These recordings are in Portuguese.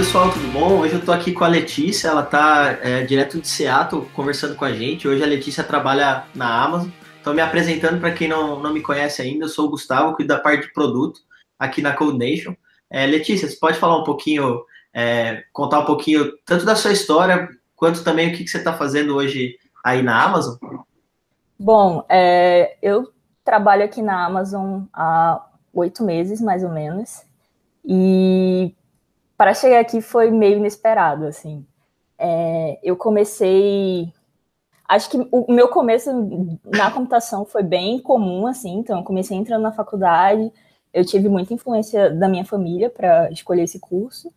pessoal, tudo bom? Hoje eu tô aqui com a Letícia, ela tá é, direto de Seattle conversando com a gente. Hoje a Letícia trabalha na Amazon. Então, me apresentando para quem não, não me conhece ainda, eu sou o Gustavo, cuido da parte de produto aqui na Code Nation. É, Letícia, você pode falar um pouquinho, é, contar um pouquinho tanto da sua história, quanto também o que, que você está fazendo hoje aí na Amazon? Bom, é, eu trabalho aqui na Amazon há oito meses, mais ou menos, e para chegar aqui foi meio inesperado, assim. É, eu comecei. Acho que o meu começo na computação foi bem comum, assim. Então, eu comecei entrando na faculdade. Eu tive muita influência da minha família para escolher esse curso.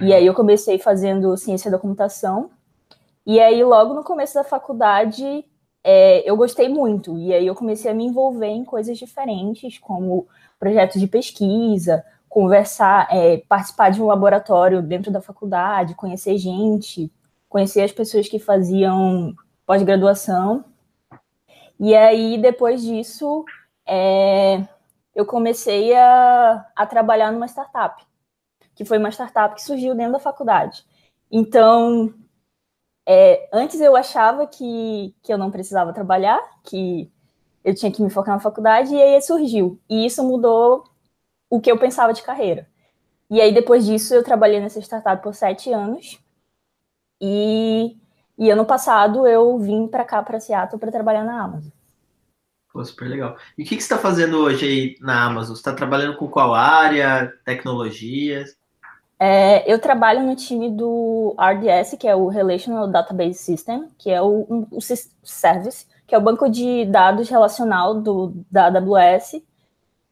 E aí, eu comecei fazendo ciência da computação. E aí, logo no começo da faculdade, é, eu gostei muito. E aí, eu comecei a me envolver em coisas diferentes, como projetos de pesquisa, conversar, é, participar de um laboratório dentro da faculdade, conhecer gente, conhecer as pessoas que faziam pós-graduação. E aí, depois disso, é, eu comecei a, a trabalhar numa startup, que foi uma startup que surgiu dentro da faculdade. Então, é, antes eu achava que, que eu não precisava trabalhar, que eu tinha que me focar na faculdade, e aí surgiu. E isso mudou o que eu pensava de carreira. E aí, depois disso, eu trabalhei nessa startup por sete anos. E, e ano passado eu vim para cá, para Seattle, para trabalhar na Amazon. Pô, super legal. E o que, que você está fazendo hoje aí na Amazon? Você está trabalhando com qual área? Tecnologias? É, eu trabalho no time do RDS, que é o Relational Database System, que é o, um, o service, que é o banco de dados relacional do, da AWS,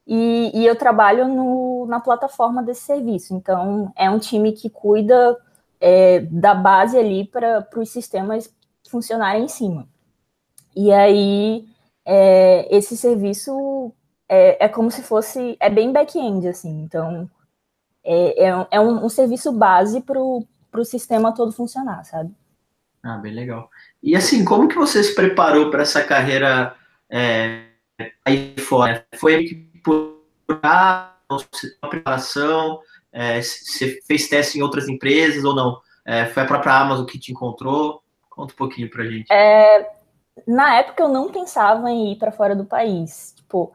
e, e eu trabalho no, na plataforma desse serviço. Então, é um time que cuida é, da base ali para os sistemas funcionarem em cima. E aí, é, esse serviço é, é, como se fosse, é bem back-end, assim, então é, é, um, é um, serviço base para o sistema todo funcionar, sabe? Ah, bem legal. E assim, como que você se preparou para essa carreira é, aí fora? Foi por a preparação? É, você fez teste em outras empresas ou não? É, foi a própria Amazon que te encontrou? Conta um pouquinho pra gente. É, na época eu não pensava em ir para fora do país. Tipo,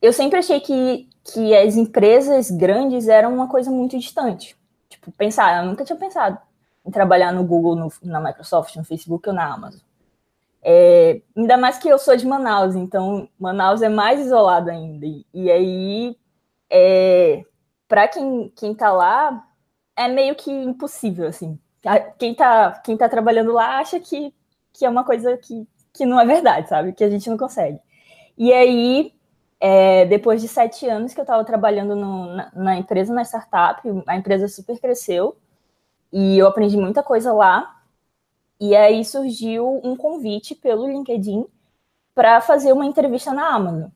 eu sempre achei que, que as empresas grandes eram uma coisa muito distante. Tipo, pensar, eu nunca tinha pensado em trabalhar no Google, no, na Microsoft, no Facebook ou na Amazon. É, ainda mais que eu sou de Manaus, então Manaus é mais isolado ainda. E, aí, é, para quem, quem tá lá, é meio que impossível, assim. Quem tá, quem tá trabalhando lá acha que, que é uma coisa que, que não é verdade, sabe? Que a gente não consegue. E aí, é, depois de sete anos que eu estava trabalhando no, na, na, empresa, na startup, a empresa super cresceu e eu aprendi muita coisa lá. E aí surgiu um convite pelo LinkedIn para fazer uma entrevista na Amazon.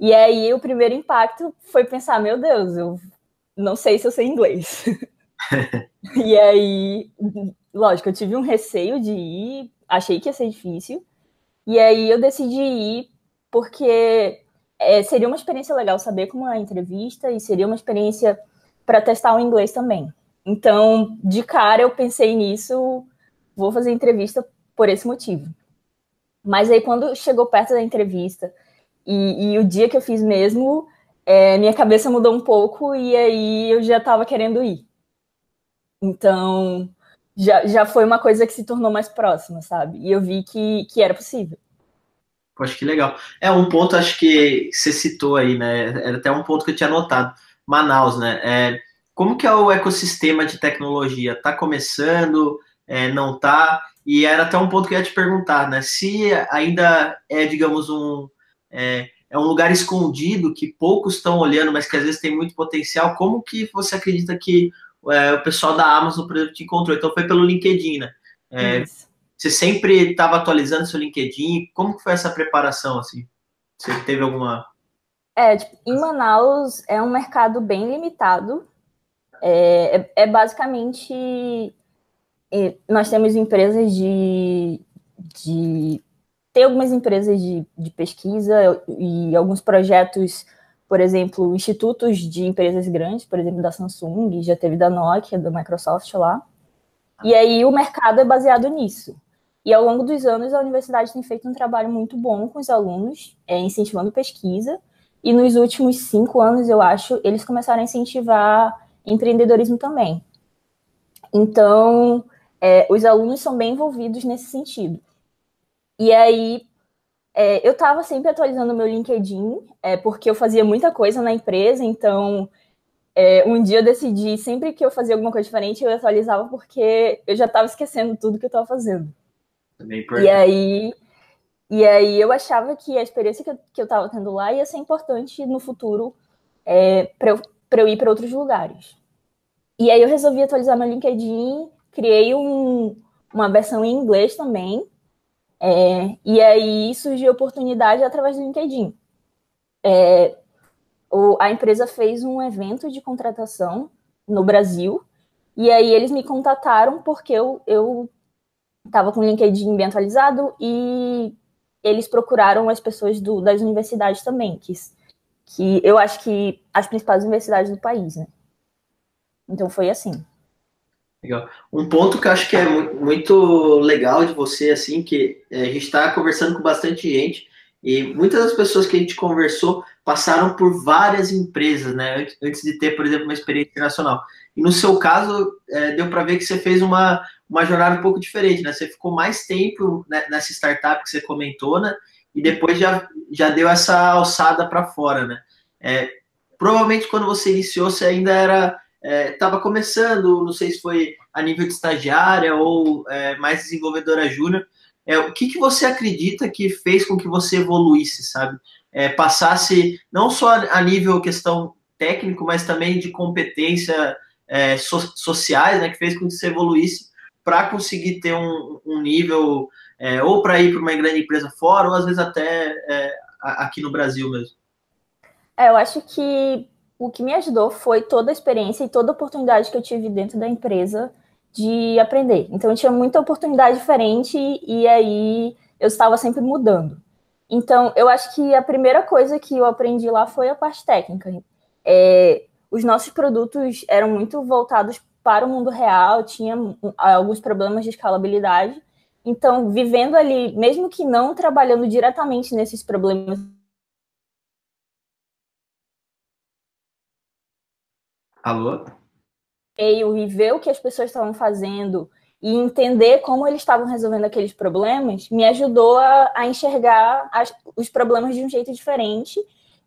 E aí o primeiro impacto foi pensar, meu Deus, eu não sei se eu sei inglês. e aí, lógico, eu tive um receio de ir, achei que ia ser difícil. E aí eu decidi ir porque é, seria uma experiência legal saber como é a entrevista e seria uma experiência para testar o inglês também. Então, de cara, eu pensei nisso vou fazer entrevista por esse motivo. Mas aí, quando chegou perto da entrevista e, e o dia que eu fiz mesmo, é, minha cabeça mudou um pouco e aí eu já estava querendo ir. Então, já, já foi uma coisa que se tornou mais próxima, sabe? E eu vi que, que era possível. Poxa, que legal. É um ponto, acho que você citou aí, né? Era até um ponto que eu tinha notado. Manaus, né? É, como que é o ecossistema de tecnologia? Está começando? É, não está. E era até um ponto que eu ia te perguntar, né? Se ainda é, digamos, um, é, é um lugar escondido que poucos estão olhando, mas que às vezes tem muito potencial, como que você acredita que é, o pessoal da Amazon, por exemplo, te encontrou? Então foi pelo LinkedIn, né? É, você sempre estava atualizando seu LinkedIn? Como que foi essa preparação, assim? Você teve alguma... É, tipo, em Manaus é um mercado bem limitado. É, é, é basicamente nós temos empresas de, de tem algumas empresas de, de pesquisa e alguns projetos por exemplo, institutos de empresas grandes, por exemplo, da Samsung, já teve da Nokia, da Microsoft lá. E aí o mercado é baseado nisso. E ao longo dos anos, a universidade tem feito um trabalho muito bom com os alunos, é, incentivando pesquisa. E nos últimos cinco anos, eu acho, eles começaram a incentivar empreendedorismo também. Então, é, os alunos são bem envolvidos nesse sentido. E aí, é, eu estava sempre atualizando meu LinkedIn, é, porque eu fazia muita coisa na empresa, então é, um dia eu decidi, sempre que eu fazia alguma coisa diferente, eu atualizava, porque eu já estava esquecendo tudo que eu estava fazendo. E aí, e aí eu achava que a experiência que eu, que eu tava tendo lá ia ser importante no futuro é, para eu, eu ir para outros lugares. E aí eu resolvi atualizar meu LinkedIn, criei um, uma versão em inglês também. É, e aí surgiu a oportunidade através do LinkedIn. É, o, a empresa fez um evento de contratação no Brasil, e aí eles me contataram porque eu, eu estava com o LinkedIn bem atualizado e eles procuraram as pessoas do, das universidades também, que, que eu acho que as principais universidades do país, né? Então foi assim. Legal. Um ponto que eu acho que é muito legal de você, assim, que é, a gente está conversando com bastante gente e muitas das pessoas que a gente conversou passaram por várias empresas, né? Antes de ter, por exemplo, uma experiência internacional. E no seu caso, é, deu para ver que você fez uma, uma jornada um pouco diferente, né? Você ficou mais tempo nessa startup que você comentou, né? E depois já, já deu essa alçada para fora, né? É, provavelmente quando você iniciou, você ainda era estava é, começando, não sei se foi a nível de estagiária ou é, mais desenvolvedora júnior. É, o que, que você acredita que fez com que você evoluísse, sabe? É, passasse não só a nível questão técnico, mas também de competência é, so, sociais, né? Que fez com que você evoluísse para conseguir ter um, um nível, é, ou para ir para uma grande empresa fora, ou às vezes até é, aqui no Brasil mesmo? É, eu acho que o que me ajudou foi toda a experiência e toda a oportunidade que eu tive dentro da empresa de aprender. Então, eu tinha muita oportunidade diferente e aí eu estava sempre mudando. Então, eu acho que a primeira coisa que eu aprendi lá foi a parte técnica. É, os nossos produtos eram muito voltados para o mundo real, tinha alguns problemas de escalabilidade. Então, vivendo ali, mesmo que não trabalhando diretamente nesses problemas. Alô? E ver o que as pessoas estavam fazendo e entender como eles estavam resolvendo aqueles problemas me ajudou a, a enxergar as, os problemas de um jeito diferente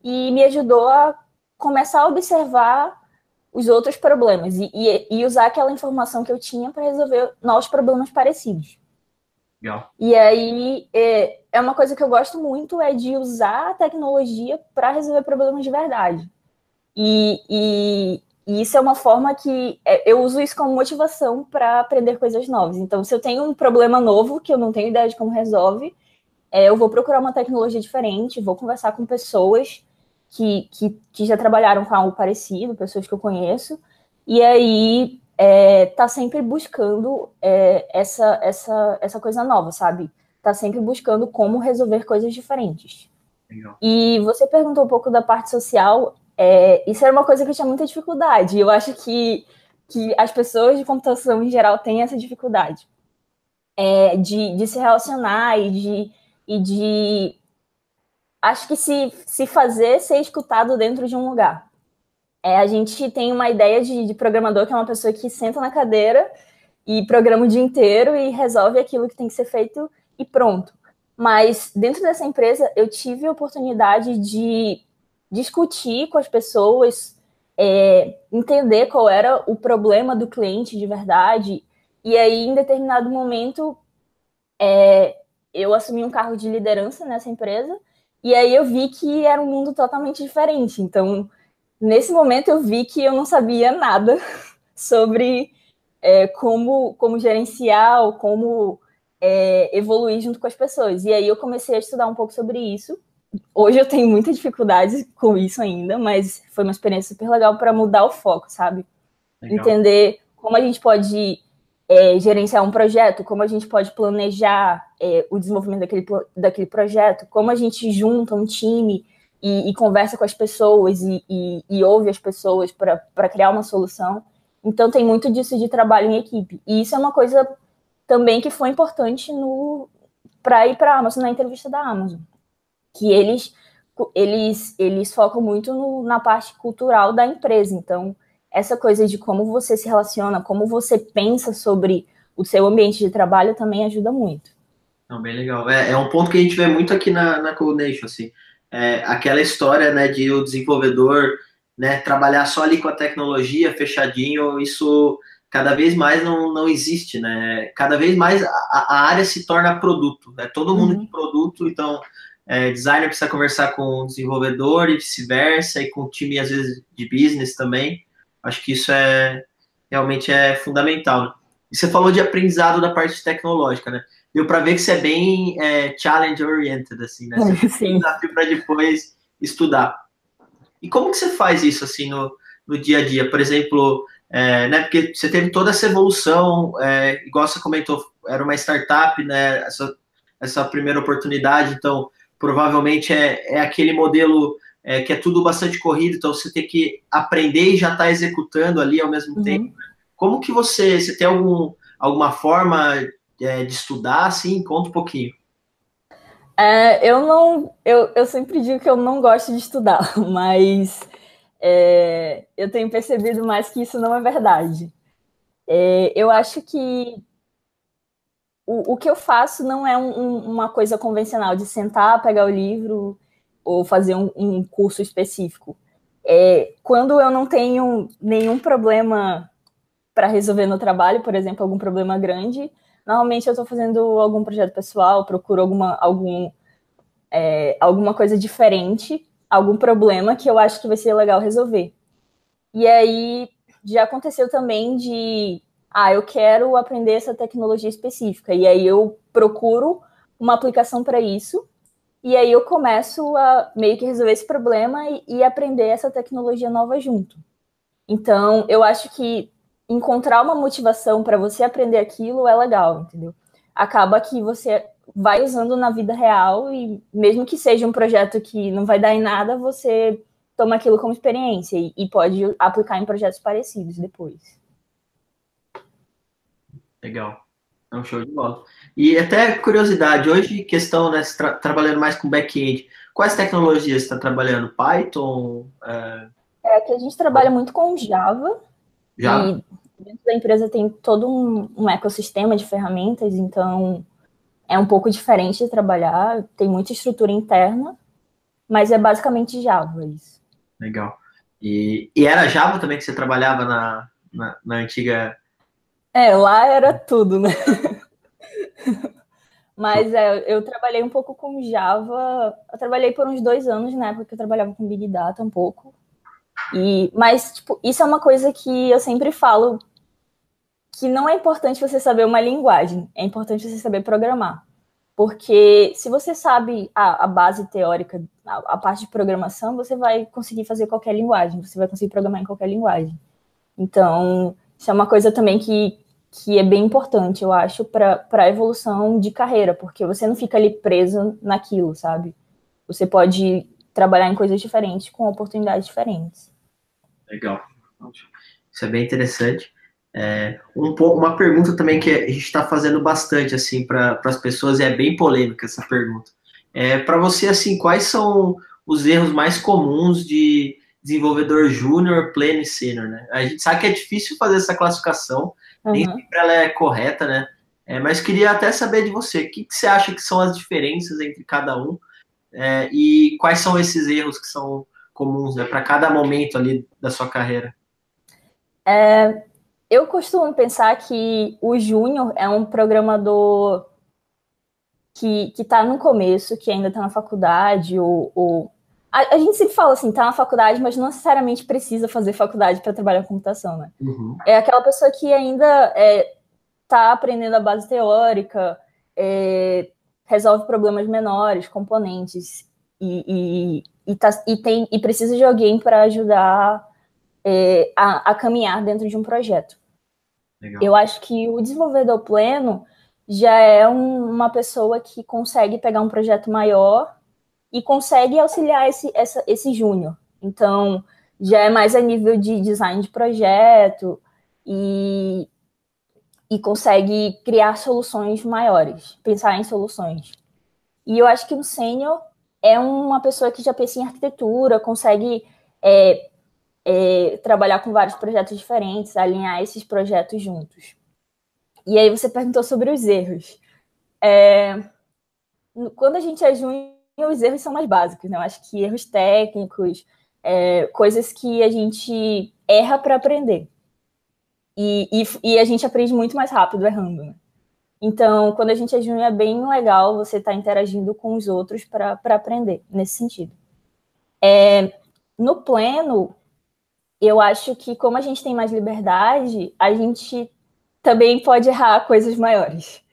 e me ajudou a começar a observar os outros problemas e, e, e usar aquela informação que eu tinha para resolver novos problemas parecidos. Legal. E aí é, é uma coisa que eu gosto muito é de usar a tecnologia para resolver problemas de verdade. E, e, e, isso é uma forma que é, eu uso isso como motivação para aprender coisas novas. Então, se eu tenho um problema novo que eu não tenho ideia de como resolve, é, eu vou procurar uma tecnologia diferente, vou conversar com pessoas que, que, que já trabalharam com algo parecido, pessoas que eu conheço, e aí é, tá sempre buscando é, essa, essa, essa coisa nova, sabe? Tá sempre buscando como resolver coisas diferentes. Legal. E você perguntou um pouco da parte social, é, isso era uma coisa que eu tinha muita dificuldade. Eu acho que, que as pessoas de computação em geral têm essa dificuldade é, de, de se relacionar e de, e de acho que se, se fazer ser escutado dentro de um lugar. É, a gente tem uma ideia de, de, programador que é uma pessoa que senta na cadeira e programa o dia inteiro e resolve aquilo que tem que ser feito e pronto. Mas dentro dessa empresa eu tive a oportunidade de discutir com as pessoas, é, entender qual era o problema do cliente de verdade. E aí, em determinado momento, é, eu assumi um cargo de liderança nessa empresa e aí eu vi que era um mundo totalmente diferente. Então, nesse momento eu vi que eu não sabia nada sobre é, como, como gerenciar ou como é, evoluir junto com as pessoas. E aí eu comecei a estudar um pouco sobre isso. Hoje eu tenho muita dificuldade com isso ainda, mas foi uma experiência super legal para mudar o foco, sabe? Legal. Entender como a gente pode é, gerenciar um projeto, como a gente pode planejar é, o desenvolvimento daquele, daquele projeto, como a gente junta um time, e, e conversa com as pessoas e, e, e ouve as pessoas para criar uma solução. Então tem muito disso de trabalho em equipe. E isso é uma coisa também que foi importante no para ir para a Amazon na entrevista da Amazon, que eles eles eles focam muito no, na parte cultural da empresa. Então essa coisa de como você se relaciona, como você pensa sobre o seu ambiente de trabalho também ajuda muito. Não, bem legal. É, é um ponto que a gente vê muito aqui na, na Coordination, assim. É, aquela história, né, de o desenvolvedor, né, trabalhar só ali com a tecnologia, fechadinho, isso cada vez mais não, não existe, né? Cada vez mais a, a área se torna produto, né? Todo mundo uhum. de produto, então é, designer precisa conversar com o desenvolvedor e vice-versa, e com o time, às vezes, de business também. Acho que isso é realmente é fundamental. Né? E você falou de aprendizado da parte tecnológica, né? deu para ver que você é bem é, challenge oriented, assim, né? Você um desafio para depois estudar. E como que você faz isso, assim, no, no dia a dia? Por exemplo, é, né, porque você teve toda essa evolução, é, igual você comentou, era uma startup, né, essa, essa primeira oportunidade, então provavelmente é, é aquele modelo é, que é tudo bastante corrido, então você tem que aprender e já estar tá executando ali ao mesmo uhum. tempo. Como que você, você tem algum, alguma forma é, de estudar, assim? Conta um pouquinho. É, eu não, eu, eu sempre digo que eu não gosto de estudar, mas é, eu tenho percebido mais que isso não é verdade. É, eu acho que o, o que eu faço não é um, um, uma coisa convencional de sentar, pegar o livro ou fazer um, um curso específico. É, quando eu não tenho nenhum problema para resolver no trabalho, por exemplo, algum problema grande, Normalmente eu estou fazendo algum projeto pessoal, procuro alguma, algum, é, alguma coisa diferente, algum problema que eu acho que vai ser legal resolver. E aí já aconteceu também de, ah, eu quero aprender essa tecnologia específica. E aí eu procuro uma aplicação para isso. E aí eu começo a meio que resolver esse problema e, e aprender essa tecnologia nova junto. Então, eu acho que encontrar uma motivação para você aprender aquilo é legal, entendeu? Acaba que você vai usando na vida real e mesmo que seja um projeto que não vai dar em nada, você toma aquilo como experiência e, e pode aplicar em projetos parecidos depois. Legal. É um show de bola. E até curiosidade, hoje questão, né, tra trabalhando mais com back-end, quais tecnologias você está trabalhando? Python? É... é... que a gente trabalha muito com Java. Java? E dentro da empresa tem todo um, um, ecossistema de ferramentas, então é um pouco diferente de trabalhar, tem muita estrutura interna, mas é basicamente Java isso. Legal. E, e era Java também que você trabalhava na, na, na antiga. É, lá era tudo, né? Mas é, eu trabalhei um pouco com Java. Eu trabalhei por uns dois anos na época que eu trabalhava com Big Data um pouco. E, mas, tipo, isso é uma coisa que eu sempre falo que não é importante você saber uma linguagem, é importante você saber programar. Porque se você sabe a, a base teórica, a, a, parte de programação, você vai conseguir fazer qualquer linguagem, você vai conseguir programar em qualquer linguagem. Então, isso é uma coisa também que, que é bem importante, eu acho, para a evolução de carreira, porque você não fica ali preso naquilo, sabe? Você pode trabalhar em coisas diferentes, com oportunidades diferentes. Legal. Isso é bem interessante. É, um, uma pergunta também que a gente está fazendo bastante assim para as pessoas e é bem polêmica essa pergunta. É, para você assim, quais são os erros mais comuns de desenvolvedor júnior, pleno e sênior, né? A gente sabe que é difícil fazer essa classificação, uhum. nem sempre ela é correta, né? É, mas queria até saber de você, o que, que, você acha que são as diferenças entre cada um é, e quais são esses erros que são comuns né, para cada momento ali da sua carreira? É, eu costumo pensar que o Júnior é um programador que, que tá no começo, que ainda está na faculdade, ou, ou... A, a, gente sempre fala assim, tá na faculdade, mas não necessariamente precisa fazer faculdade para trabalhar com computação, né? Uhum. É aquela pessoa que ainda é, tá aprendendo a base teórica, é, resolve problemas menores, componentes, e, e, e, tá, e, tem, e precisa de alguém para ajudar é, a, a caminhar dentro de um projeto. Legal. Eu acho que o desenvolvedor pleno já é um, uma pessoa que consegue pegar um projeto maior e consegue auxiliar esse, essa, esse júnior. Então, já é mais a nível de design de projeto e, e consegue criar soluções maiores, pensar em soluções. E eu acho que o sênior é uma pessoa que já pensa em arquitetura, consegue é, é, trabalhar com vários projetos diferentes, alinhar esses projetos juntos. E aí você perguntou sobre os erros. É, quando a gente é júnior, os erros são mais básicos, né? Eu acho que erros técnicos, é, coisas que a gente erra para aprender. E, e, e, a gente aprende muito mais rápido errando, né? Então, quando a gente é júnior, é bem legal você estar tá interagindo com os outros para aprender, nesse sentido. É, no pleno, eu acho que como a gente tem mais liberdade, a gente também pode errar coisas maiores.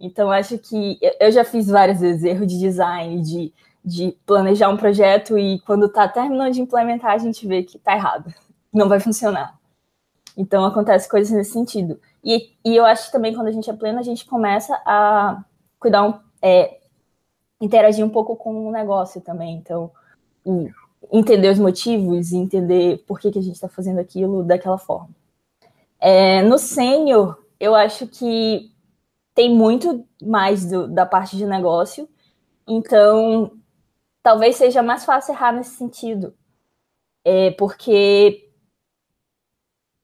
Então, acho que eu já fiz vários vezes erro de design, de, de planejar um projeto e quando está terminando de implementar, a gente vê que está errado, não vai funcionar. Então, acontece coisas nesse sentido. E, e eu acho que também quando a gente é pleno, a gente começa a cuidar, um, é, interagir um pouco com o negócio também. Então, entender os motivos e entender por que, que a gente está fazendo aquilo daquela forma. É, no sênior, eu acho que tem muito mais do, da parte de negócio, então talvez seja mais fácil errar nesse sentido. É, porque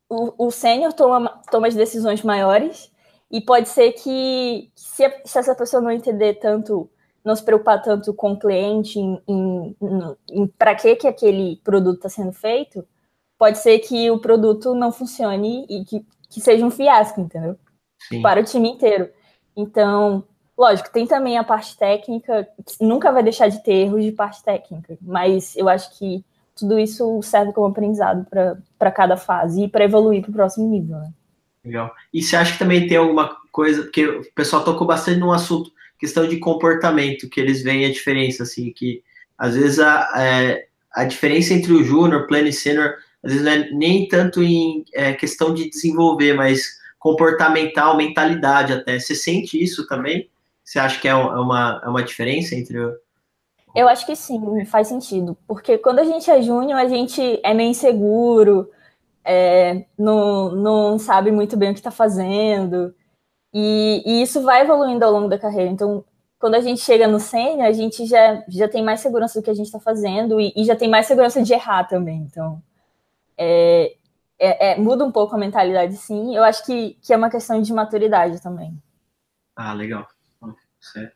o, o sênior toma, toma as decisões maiores e pode ser que, se, se essa pessoa não entender tanto não se preocupar tanto com o cliente, em, em, em para que, que aquele produto está sendo feito, pode ser que o produto não funcione e que, que seja um fiasco, entendeu? Sim. Para o time inteiro. Então, lógico, tem também a parte técnica, nunca vai deixar de ter erros de parte técnica, mas eu acho que tudo isso serve como aprendizado para cada fase e para evoluir para o próximo nível. Né? Legal. E você acha que também tem alguma coisa, porque o pessoal tocou bastante num assunto questão de comportamento, que eles veem a diferença, assim, que às vezes a, é, a diferença entre o júnior, pleno e sênior, às vezes não é nem tanto em é, questão de desenvolver, mas comportamental, mentalidade até. Você sente isso também? Você acha que é, é uma, é uma diferença entre. Eu acho que sim, faz sentido. Porque quando a gente é júnior, a gente é meio inseguro, é, não, não sabe muito bem o que está fazendo. E, e, isso vai evoluindo ao longo da carreira. Então, quando a gente chega no sênior, a gente já, já tem mais segurança do que a gente está fazendo e, e, já tem mais segurança de errar também. Então, é, é, é, muda um pouco a mentalidade, sim. Eu acho que, que é uma questão de maturidade também. Ah, legal. Isso é,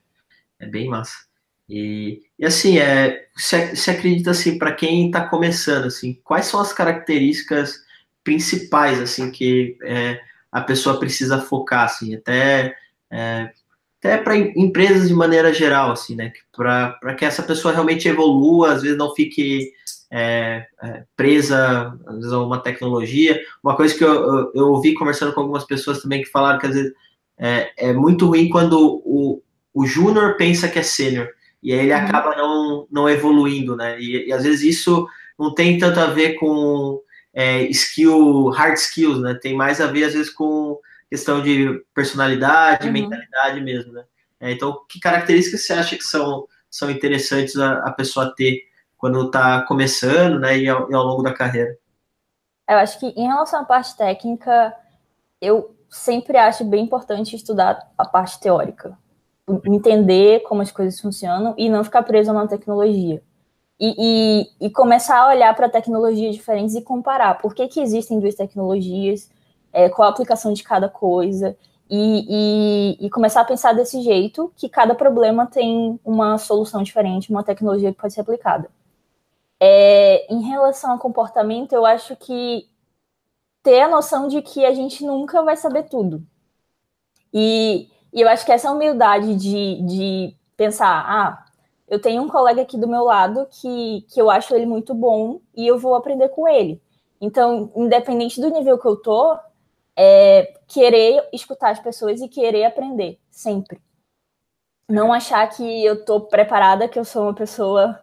é bem massa. E, e assim, é, você, você acredita assim, para quem está começando, assim, quais são as características principais assim que é, a pessoa precisa focar, assim, até, é, até para empresas de maneira geral, assim, né? Para que essa pessoa realmente evolua, às vezes não fique é, é, presa às vezes, a uma tecnologia. Uma coisa que eu, eu, eu, ouvi conversando com algumas pessoas também que falaram que às vezes é, é muito ruim quando o, o júnior pensa que é sênior. E aí ele uhum. acaba não, não evoluindo, né? E, e às vezes isso não tem tanto a ver com é, skill, hard skills, né? Tem mais a ver, às vezes, com questão de personalidade, uhum. mentalidade mesmo, né? É, então, que características você acha que são, são interessantes a, a pessoa ter quando está começando, né, e ao, e ao, longo da carreira? Eu acho que em relação à parte técnica, eu sempre acho bem importante estudar a parte teórica, entender como as coisas funcionam e não ficar preso a uma tecnologia e, e, e começar a olhar para tecnologias diferentes e comparar por que, que existem duas tecnologias, é, qual a aplicação de cada coisa, e, e, e, começar a pensar desse jeito, que cada problema tem uma solução diferente, uma tecnologia que pode ser aplicada. É, em relação ao comportamento, eu acho que ter a noção de que a gente nunca vai saber tudo. E, e eu acho que essa humildade de, de pensar, ah, eu tenho um colega aqui do meu lado que, que eu acho ele muito bom e eu vou aprender com ele. Então, independente do nível que eu tô, é querer escutar as pessoas e querer aprender, sempre. Não achar que eu tô preparada, que eu sou uma pessoa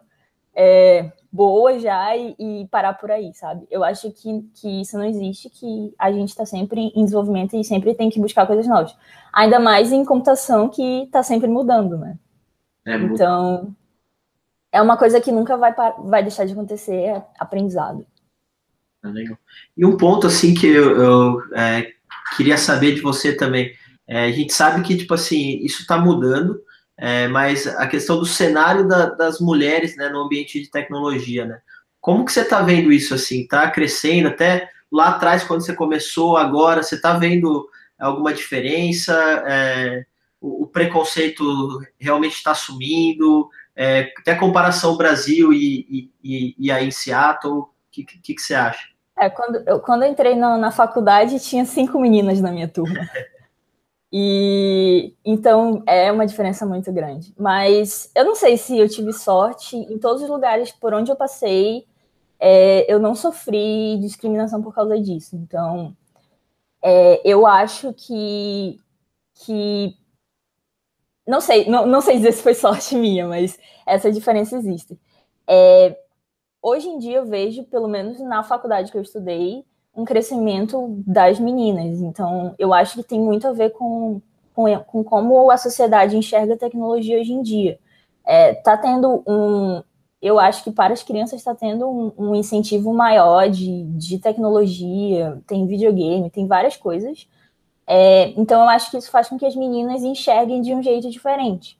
é, boa já e, e, parar por aí, sabe? Eu acho que, que isso não existe, que a gente está sempre em desenvolvimento e sempre tem que buscar coisas novas. Ainda mais em computação que está sempre mudando, né? É então, é uma coisa que nunca vai, vai deixar de acontecer, é aprendizado. Ah, legal. E um ponto, assim, que eu, eu é, queria saber de você também, é, a gente sabe que, tipo assim, isso está mudando, é, mas a questão do cenário da, das mulheres, né, no ambiente de tecnologia, né, como que você está vendo isso, assim, está crescendo, até lá atrás, quando você começou, agora, você está vendo alguma diferença, é, o, o, preconceito realmente está sumindo, é, até comparação Brasil e, e, e aí em Seattle, o que, que, que, você acha? É, quando, eu, quando eu entrei na, na faculdade, tinha cinco meninas na minha turma. E então é uma diferença muito grande. Mas eu não sei se eu tive sorte em todos os lugares por onde eu passei, é, eu não sofri discriminação por causa disso. Então é, eu acho que que não sei, não, não sei dizer se foi sorte minha, mas essa diferença existe. É, hoje em dia eu vejo, pelo menos na faculdade que eu estudei, um crescimento das meninas. Então, eu acho que tem muito a ver com, com, com como a sociedade enxerga a tecnologia hoje em dia. É, tá tendo um. Eu acho que para as crianças está tendo um, um, incentivo maior de, de tecnologia, tem videogame, tem várias coisas. É, então, eu acho que isso faz com que as meninas enxerguem de um jeito diferente.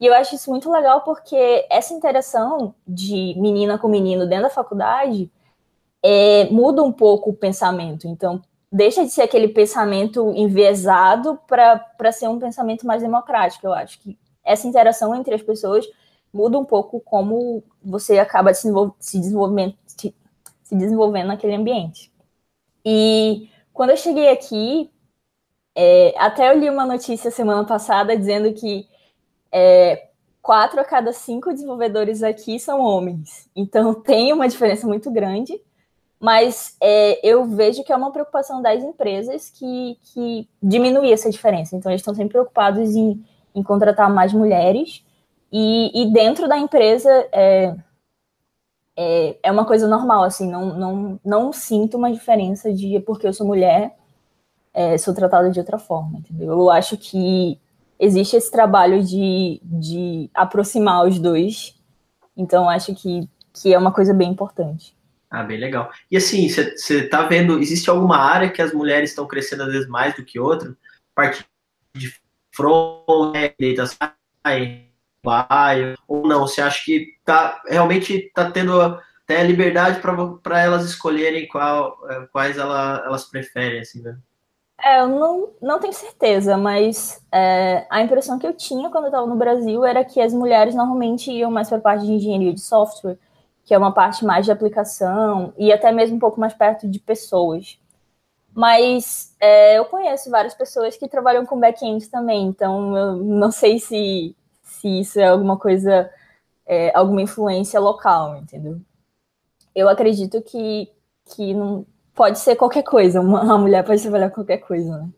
E eu acho isso muito legal porque essa interação de menina com menino dentro da faculdade é, muda um pouco o pensamento. Então, deixa de ser aquele pensamento enviesado para ser um pensamento mais democrático. Eu acho que essa interação entre as pessoas muda um pouco como você acaba se, desenvolvendo, se desenvolvendo naquele ambiente. E quando eu cheguei aqui, é, até eu li uma notícia semana passada dizendo que é, quatro a cada cinco desenvolvedores aqui são homens. Então tem uma diferença muito grande mas é, eu vejo que é uma preocupação das empresas que, que diminuir essa diferença. Então, eles estão sempre preocupados em, em contratar mais mulheres, e, e dentro da empresa é, é, é, uma coisa normal, assim, não, não, não sinto uma diferença de porque eu sou mulher, é, sou tratada de outra forma, entendeu? Eu acho que existe esse trabalho de, de aproximar os dois, então acho que, que é uma coisa bem importante. Ah, bem legal. E assim, você está vendo, existe alguma área que as mulheres estão crescendo às vezes mais do que outra? Parte de front, data science, ou não? Você acha que tá, realmente está tendo até liberdade para elas escolherem qual, é, quais ela, elas preferem, assim, né? É, eu não, não tenho certeza, mas é, a impressão que eu tinha quando eu estava no Brasil era que as mulheres normalmente iam mais para a parte de engenharia de software, que é uma parte mais de aplicação e até mesmo um pouco mais perto de pessoas. Mas é, eu conheço várias pessoas que trabalham com back-end também, então eu não sei se, se isso é alguma coisa, é, alguma influência local, entendeu? Eu acredito que, que não pode ser qualquer coisa, uma, uma mulher pode trabalhar qualquer coisa, né?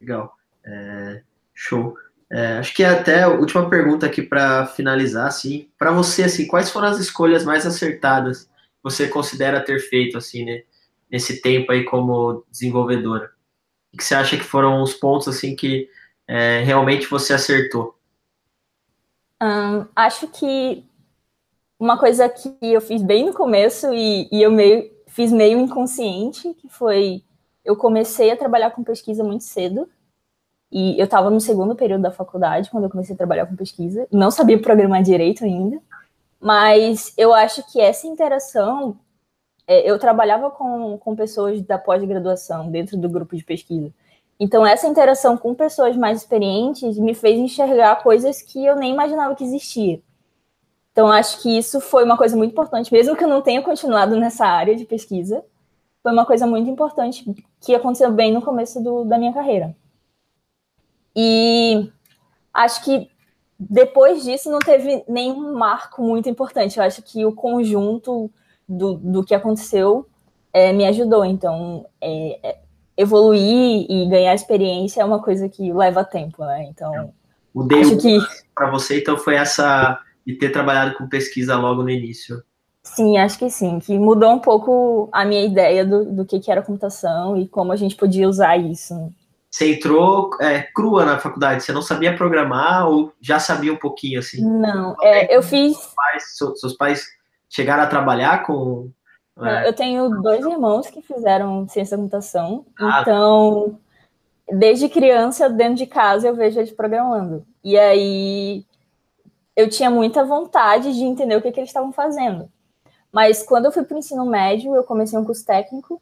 Legal. É, show. É, acho que é até a última pergunta aqui para finalizar, assim, para você, assim, quais foram as escolhas mais acertadas que você considera ter feito, assim, né, nesse tempo aí como desenvolvedora? O que você acha que foram os pontos, assim, que é, realmente você acertou? Acho que uma coisa que eu fiz bem no começo e, e eu meio, fiz meio inconsciente, que foi, eu comecei a trabalhar com pesquisa muito cedo, e eu estava no segundo período da faculdade, quando eu comecei a trabalhar com pesquisa. Não sabia programar direito ainda. Mas eu acho que essa interação. É, eu trabalhava com, com pessoas da pós-graduação dentro do grupo de pesquisa. Então, essa interação com pessoas mais experientes me fez enxergar coisas que eu nem imaginava que existia. Então, acho que isso foi uma coisa muito importante, mesmo que eu não tenha continuado nessa área de pesquisa, foi uma coisa muito importante que aconteceu bem no começo do, da minha carreira. E acho que depois disso não teve nenhum marco muito importante. Eu acho que o conjunto do, do que aconteceu é, me ajudou. Então, é, é, evoluir e ganhar experiência é uma coisa que leva tempo, né? Então, o acho que para você então foi essa de ter trabalhado com pesquisa logo no início. Sim, acho que sim, que mudou um pouco a minha ideia do, do que, que era computação e como a gente podia usar isso você entrou é, crua na faculdade, você não sabia programar ou já sabia um pouquinho assim? Não, é, eu fiz. Seus pais, seus pais chegaram a trabalhar com. É... Eu tenho dois irmãos que fizeram ciência da computação, ah, então desde criança, dentro de casa, eu vejo eles programando. E aí eu tinha muita vontade de entender o que, que eles estavam fazendo. Mas quando eu fui para o ensino médio, eu comecei um curso técnico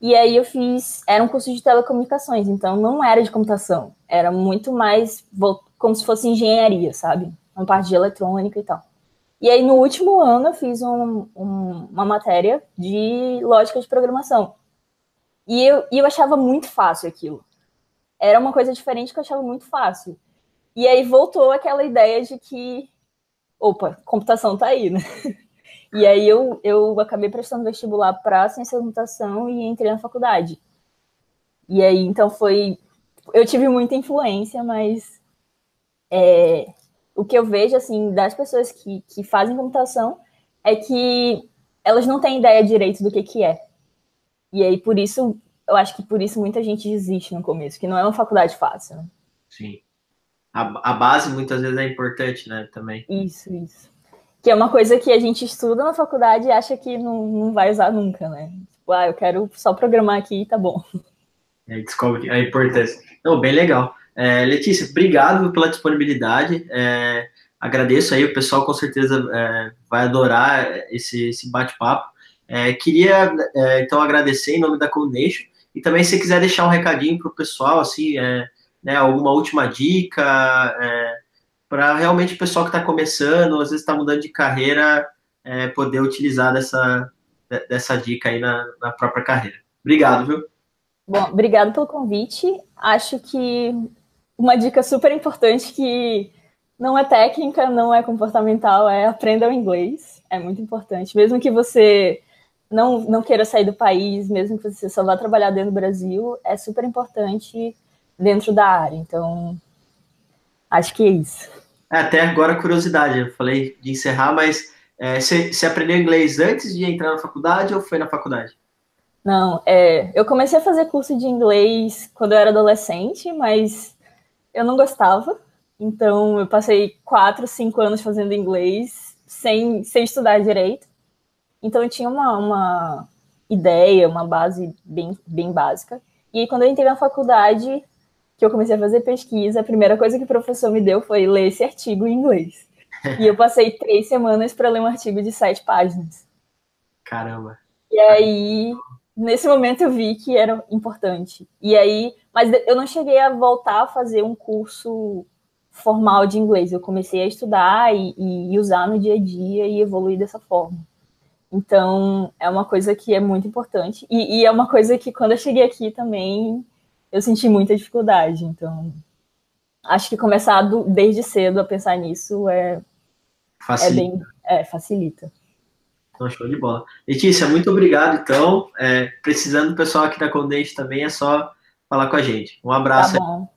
e aí eu fiz, era um curso de telecomunicações, então não era de computação, era muito mais como se fosse engenharia, sabe? Uma parte de eletrônica e tal. E aí no último ano eu fiz um, um, uma matéria de lógica de programação. E eu, e eu achava muito fácil aquilo. Era uma coisa diferente que eu achava muito fácil. E aí voltou aquela ideia de que, opa, computação tá aí, né? E aí eu, eu acabei prestando vestibular para ciência da computação e entrei na faculdade. E aí, então foi. Eu tive muita influência, mas é, o que eu vejo, assim, das pessoas que, que fazem computação é que elas não têm ideia direito do que, que é. E aí, por isso, eu acho que por isso muita gente desiste no começo, que não é uma faculdade fácil. Né? Sim a, a base muitas vezes é importante, né, também. Isso, isso. Que é uma coisa que a gente estuda na faculdade e acha que não, não vai usar nunca, né? Tipo, ah, eu quero só programar aqui e tá bom. É, descobre a importância. Não, bem legal. É, Letícia, obrigado pela disponibilidade. É, agradeço aí, o pessoal com certeza é, vai adorar esse, esse bate-papo. É, queria, é, então, agradecer em nome da Combination e também se quiser deixar um recadinho para o pessoal, assim, é, né, alguma última dica é, para realmente o pessoal que está começando, às vezes está mudando de carreira, é, poder utilizar dessa, dessa dica aí na, na própria carreira. Obrigado, viu? Bom, obrigado pelo convite. Acho que uma dica super importante que não é técnica, não é comportamental, é aprenda o inglês. É muito importante. Mesmo que você não, não queira sair do país, mesmo que você só vá trabalhar dentro do Brasil, é super importante dentro da área. Então, acho que é isso. É, até agora, curiosidade, eu falei de encerrar, mas é, você, você aprendeu inglês antes de entrar na faculdade ou foi na faculdade? Não, é, eu comecei a fazer curso de inglês quando eu era adolescente, mas eu não gostava. Então, eu passei quatro, cinco anos fazendo inglês sem, sem estudar direito. Então, eu tinha uma, uma ideia, uma base bem, bem básica. E aí, quando eu entrei na faculdade, que eu comecei a fazer pesquisa, a primeira coisa que o professor me deu foi ler esse artigo em inglês. E eu passei três semanas para ler um artigo de sete páginas. Caramba. E aí, nesse momento eu vi que era importante. E aí, mas eu não cheguei a voltar a fazer um curso formal de inglês. Eu comecei a estudar e, e usar no dia a dia e evoluir dessa forma. Então, é uma coisa que é muito importante. E, e é uma coisa que, quando eu cheguei aqui também, eu senti muita dificuldade. Então, acho que começar do, desde cedo a pensar nisso é, facilita. é bem. É, facilita. Então, show de bola. Letícia, muito obrigado, então. É, precisando do pessoal aqui da Condente também, é só falar com a gente. Um abraço. Tá.